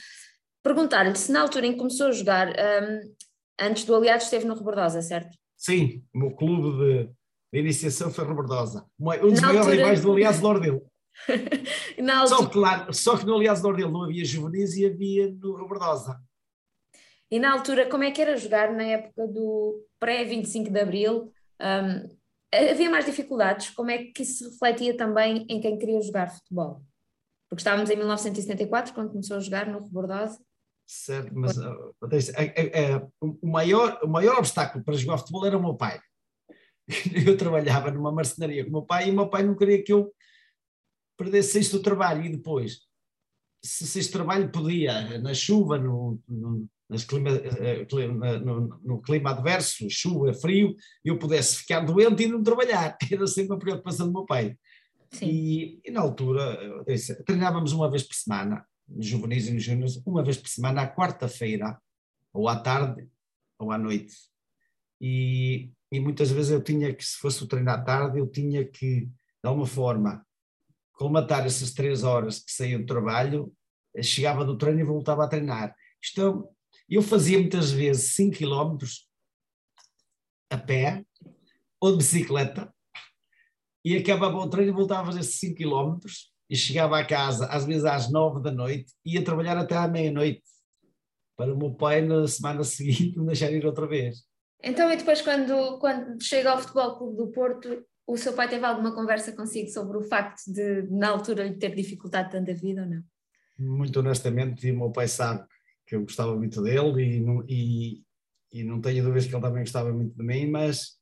perguntar-lhe se na altura em que começou a jogar, um, antes do Aliados esteve no Rebordosa, certo? Sim, o meu clube de, de iniciação foi Rebordosa, um dos maiores rivais do Aliados do Ordelo. altura... só, que só que no Aliados do Ordelo não havia juvenis e havia no Rebordosa. E na altura, como é que era jogar na época do pré-25 de Abril? Um, havia mais dificuldades? Como é que isso se refletia também em quem queria jogar futebol? Porque estávamos em 1974, quando começou a jogar no Rebordosa. Certo, mas uh, é, é, o, maior, o maior obstáculo para jogar futebol era o meu pai. Eu trabalhava numa marcenaria com o meu pai e o meu pai não queria que eu perdesse isto do trabalho. E depois, se, se este trabalho podia, na chuva, no, no, clima, eh, clima, no, no, clima adverso, chuva, frio, eu pudesse ficar doente e não trabalhar. Era sempre a preocupação do meu pai. E, e, na altura, disse, treinávamos uma vez por semana, nos juvenis e nos júniores, uma vez por semana, à quarta-feira, ou à tarde, ou à noite. E, e muitas vezes eu tinha que, se fosse o treino à tarde, eu tinha que, de alguma forma, colmatar essas três horas que saía do trabalho, chegava do treino e voltava a treinar. Isto eu fazia muitas vezes 5 km a pé ou de bicicleta e acabava o treino e voltava a fazer 5 km e chegava a casa às vezes às 9 da noite e ia trabalhar até à meia-noite para o meu pai na semana seguinte me deixar ir outra vez. Então e depois quando, quando chega ao Futebol Clube do Porto o seu pai teve alguma conversa consigo sobre o facto de na altura lhe ter dificultado tanto a vida ou não? Muito honestamente, o meu pai sabe que eu gostava muito dele e não, e, e não tenho dúvidas que ele também gostava muito de mim, mas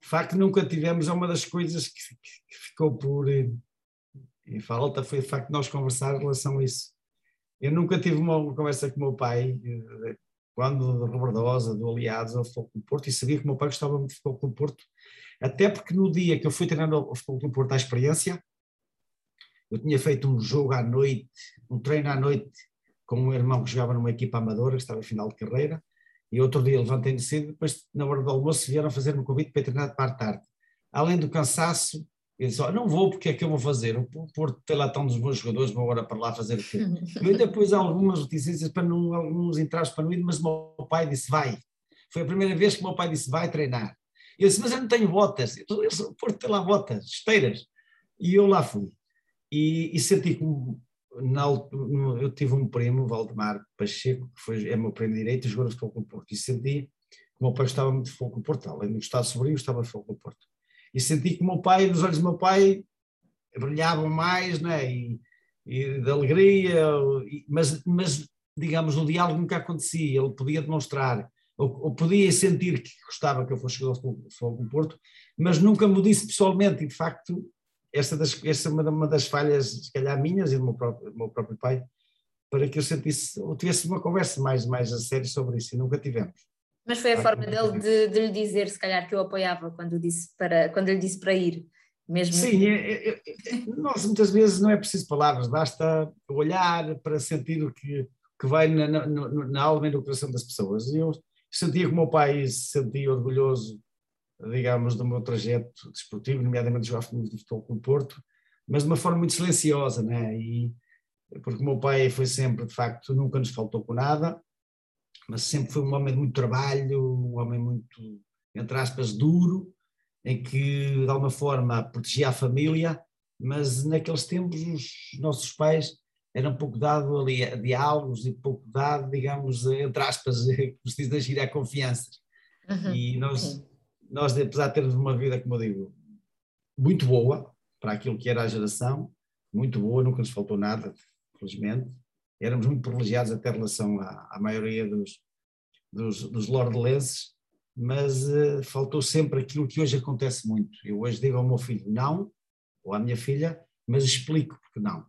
de facto nunca tivemos, é uma das coisas que, que ficou por em falta, foi de facto nós conversar em relação a isso. Eu nunca tive uma conversa com o meu pai, eh, quando da Robertosa, do Aliados, ao Futebol Clube Porto, e sabia que o meu pai gostava muito de Futebol Clube Porto, até porque no dia que eu fui treinando ao Futebol Clube Porto à experiência, eu tinha feito um jogo à noite, um treino à noite com um irmão que jogava numa equipa amadora, que estava em final de carreira, e outro dia levantei-me cedo, depois na hora do almoço vieram fazer-me um convite para ir treinar de parte tarde. Além do cansaço, eu disse, oh, não vou, porque é que eu vou fazer? O Porto tem lá tão dos bons jogadores, vou agora para lá fazer o quê? Eu ainda pus algumas reticências para não, alguns entraves para não ir, mas o meu pai disse, vai. Foi a primeira vez que o meu pai disse, vai treinar. Eu disse, mas eu não tenho botas. O Porto tem lá botas, esteiras. E eu lá fui. E, e senti como na, eu tive um primo, Valdemar Pacheco, que foi, é meu primo direito, jogou no Futebol do Porto, e senti que o meu pai gostava muito de Futebol do Porto, além de gostar sobrinho, gostava de Futebol do Porto. E senti que o meu pai, nos olhos do meu pai, brilhavam mais, né? e, e de alegria, mas, mas, digamos, o diálogo nunca acontecia, ele podia demonstrar, ou, ou podia sentir que gostava que eu fosse jogador de Futebol do Porto, mas nunca me disse pessoalmente, e de facto essa, das, essa é uma, uma das falhas, se calhar minhas e do meu próprio, do meu próprio pai, para que eu sentisse, ou tivesse uma conversa mais, mais a sério sobre isso, e nunca tivemos. Mas foi a forma dele de, de, lhe dizer, se calhar, que eu apoiava quando, disse para, quando lhe disse para ir. Mesmo Sim, é, é, é, nós muitas vezes não é preciso palavras, basta olhar para sentir o que, que vai na, na, na alma e no coração das pessoas. E eu sentia que o meu pai se sentia orgulhoso digamos, do meu trajeto desportivo, nomeadamente jogar futebol com o Porto, mas de uma forma muito silenciosa, né? E, porque o meu pai foi sempre, de facto, nunca nos faltou com nada, mas sempre foi um homem de muito trabalho, um homem muito, entre aspas, duro, em que de alguma forma protegia a família, mas naqueles tempos os nossos pais eram um pouco dado ali a diálogos e pouco dado, digamos, entre aspas, como se diz, a confianças. Uhum. E nós, nós, apesar de termos uma vida, como eu digo, muito boa para aquilo que era a geração, muito boa, nunca nos faltou nada, felizmente. Éramos muito privilegiados até em relação à, à maioria dos, dos, dos lordelenses, mas uh, faltou sempre aquilo que hoje acontece muito. Eu hoje digo ao meu filho não, ou à minha filha, mas explico porque não.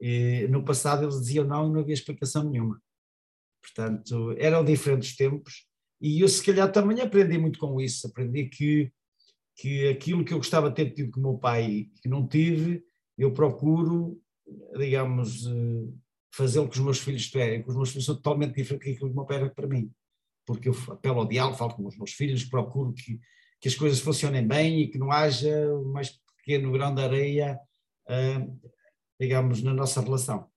E, no passado eles diziam não e não havia explicação nenhuma. Portanto, eram diferentes tempos e eu, se calhar, também aprendi muito com isso. Aprendi que que aquilo que eu gostava de ter tido com o meu pai que não tive, eu procuro, digamos, eh, fazê-lo com os meus filhos têm. Com os meus filhos são totalmente diferentes daquilo que o meu pai era para mim. Porque eu apelo ao diálogo, falo com os meus filhos, procuro que, que as coisas funcionem bem e que não haja o mais pequeno grão de areia, uh, digamos, na nossa relação.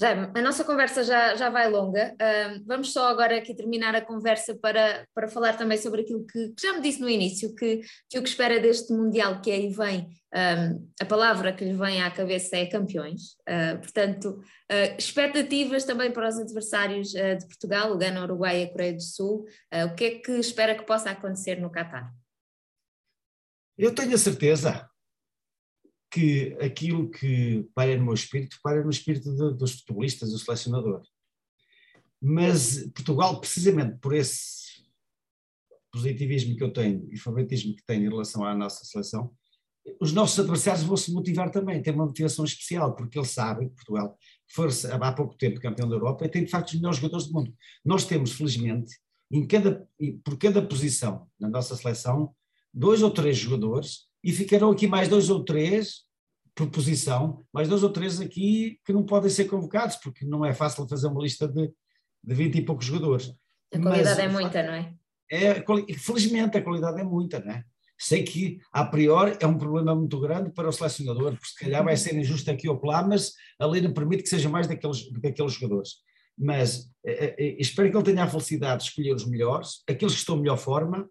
Já, a nossa conversa já, já vai longa. Uh, vamos só agora aqui terminar a conversa para, para falar também sobre aquilo que, que já me disse no início, que, que o que espera deste Mundial que aí vem, um, a palavra que lhe vem à cabeça é campeões. Uh, portanto, uh, expectativas também para os adversários de Portugal, o Gana, Uruguai e a Coreia do Sul. o que é que espera que possa acontecer no Qatar? Eu tenho a certeza que aquilo que paira no meu espírito, paira no espírito de, dos futebolistas, do selecionador. Mas Portugal, precisamente por esse positivismo que eu tenho e favoritismo que tenho em relação à nossa seleção, os nossos adversários vão se motivar também, têm uma motivação especial, porque eles sabem, Portugal, foi há pouco tempo campeão da Europa e tem de facto os melhores jogadores do mundo. Nós temos, felizmente, em cada, por cada posição na nossa seleção, dois ou três jogadores e ficarão aqui mais dois ou três por posição, mais dois ou três aqui que não podem ser convocados, porque não é fácil fazer uma lista de, de 20 e poucos jogadores. A qualidade Mas, é muita, não é? é? Felizmente a qualidade é muita, não é? Sei que, a priori, é um problema muito grande para o selecionador, porque se calhar vai ser injusto aqui ou lá, mas a lei não permite que seja mais daqueles, daqueles jogadores. Mas eh, eh, espero que ele tenha a felicidade de escolher os melhores, aqueles que estão em melhor forma,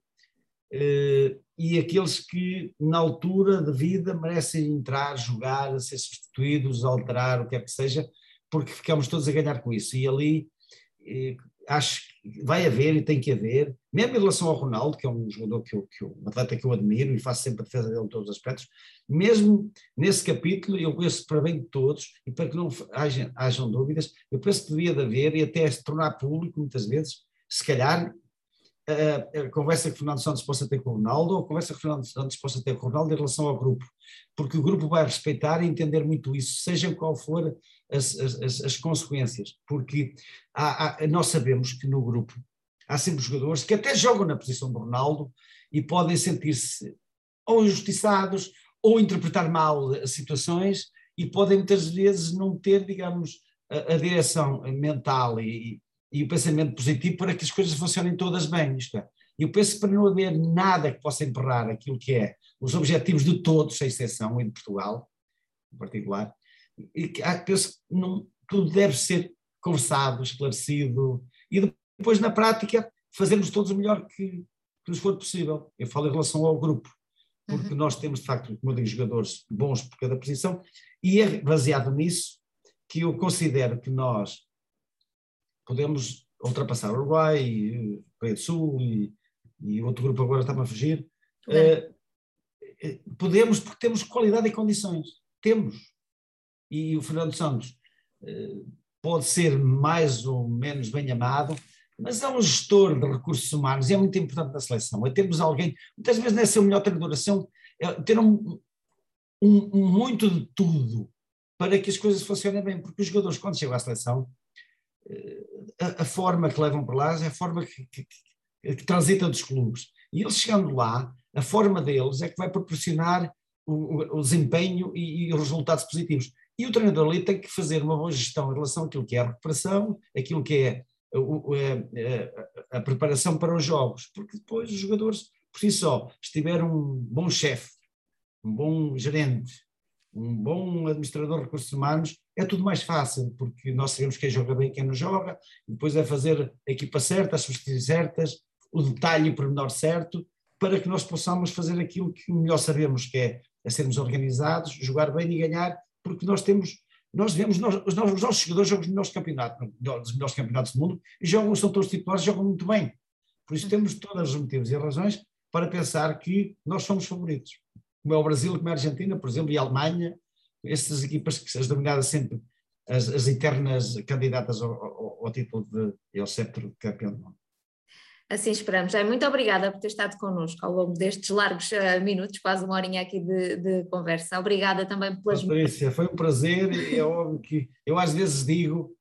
e aqueles que, na altura de vida, merecem entrar, jogar, ser substituídos, alterar, o que é que seja, porque ficamos todos a ganhar com isso. E ali eh, acho que vai haver e tem que haver, mesmo em relação ao Ronaldo, que é um jogador que eu, que eu um atleta que eu admiro e faço sempre a defesa dele em todos os aspectos, mesmo nesse capítulo, eu penso para bem de todos e para que não hajam, hajam dúvidas, eu penso que devia de haver e até se tornar público muitas vezes, se calhar a, conversa que Fernando Santos possa ter com o Ronaldo ou a conversa que Fernando Santos possa ter com o Ronaldo em relação ao grupo, porque o grupo vai respeitar e entender muito isso, seja qual for as, as, as consequências, porque há, há, nós sabemos que no grupo há sempre jogadores que até jogam na posição do Ronaldo e podem sentir-se ou injustiçados ou interpretar mal as situações e podem muitas vezes não ter, digamos, a, a direção mental e, e o pensamento positivo para que as coisas funcionem todas bem. Isto é. Eu penso que para não haver nada que possa emperrar aquilo que é os objetivos de todos, sem exceção, e de Portugal, em particular, e que, ah, penso que não, tudo deve ser conversado, esclarecido, e depois, na prática, fazermos todos o melhor que, que nos for possível. Eu falo em relação ao grupo, porque uhum. nós temos, de facto, como eu digo, jogadores bons por cada posição, e é baseado nisso que eu considero que nós podemos ultrapassar o Uruguai, e Coreia do Sul e, e outro grupo agora está-me a fugir. Uh, podemos porque temos qualidade e condições. Temos. E o Fernando Santos uh, pode ser mais ou menos bem amado, mas é um gestor de recursos humanos e é muito importante na seleção. É termos alguém, muitas vezes não é ser o melhor treinador, é, é ter um, um, um, muito de tudo para que as coisas funcionem bem, porque os jogadores, quando chegam à seleção, a, forma que levam para lá é a forma que, que, que transitam dos clubes. E eles chegando lá, a forma deles é que vai proporcionar o, o desempenho e, e, os resultados positivos. E o treinador ali tem que fazer uma boa gestão em relação àquilo que é a recuperação, aquilo que é a, a, a, preparação para os jogos, porque depois os jogadores, por si só, se tiver um bom chefe, um bom gerente, um bom administrador de recursos humanos, é tudo mais fácil, porque nós sabemos quem joga bem e quem não joga, depois é fazer a equipa certa, as substituições certas, o detalhe e o pormenor certo, para que nós possamos fazer aquilo que melhor sabemos, que é, é sermos organizados, jogar bem e ganhar, porque nós temos, nós vemos, nós, os, nossos, os nossos jogadores jogam os melhores campeonatos, os melhores campeonatos do mundo, e jogam, são todos titulares, jogam muito bem. Por isso temos todos os motivos e razões para pensar que nós somos favoritos como é o Brasil, como é a Argentina, por exemplo, e a Alemanha, essas equipas que as denominadas sempre as, as eternas candidatas ao, ao, ao título de ao sceptre de campeão do mundo. Assim esperamos. É, muito obrigada por ter estado connosco ao longo destes largos uh, minutos, quase uma horinha aqui de, de conversa. Obrigada também pelas. Patrícia, foi um prazer. É óbvio que eu às vezes digo,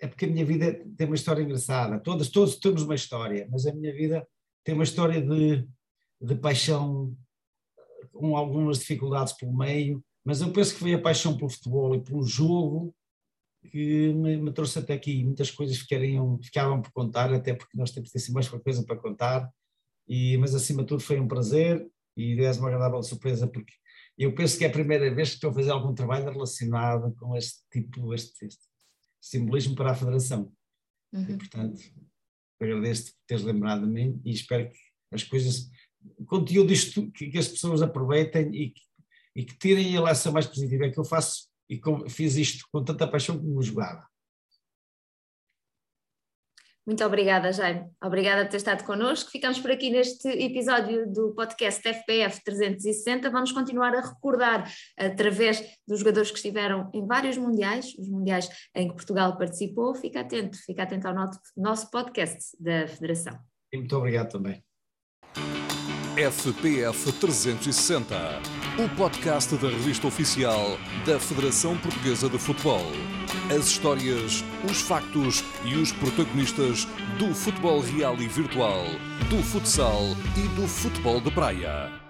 é porque a minha vida tem uma história engraçada. Todas, todos temos uma história, mas a minha vida tem uma história de de paixão, com algumas dificuldades pelo meio, mas eu penso que foi a paixão pelo futebol e pelo jogo que me, me trouxe até aqui. Muitas coisas ficariam, ficavam por contar, até porque nós temos assim mais uma coisa para contar, e, mas acima de tudo foi um prazer e és uma agradável surpresa porque eu penso que é a primeira vez que estou a fazer algum trabalho relacionado com este tipo, este, este simbolismo para a Federação. Uhum. E, portanto, agradeço-te por teres lembrado de mim e espero que as coisas, o conteúdo disto, que, que as pessoas aproveitem e que, e que tirem a lição mais positiva. É que eu faço e com, fiz isto com tanta paixão como jogava. Muito obrigada, Jaime. Obrigada por ter estado connosco. Ficamos por aqui neste episódio do podcast FPF 360. Vamos continuar a recordar, através dos jogadores que estiveram em vários mundiais, os mundiais em que Portugal participou. Fica atento, fica atento ao nosso podcast da Federação. E muito obrigado também. FPF 360, o podcast da revista oficial da Federação Portuguesa de Futebol. As histórias, os factos e os protagonistas do futebol real e virtual, do futsal e do futebol de praia.